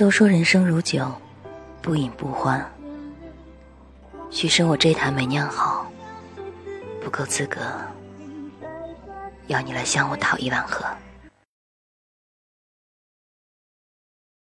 都说人生如酒，不饮不欢。许生，我这坛没酿好，不够资格。要你来向我讨一碗喝。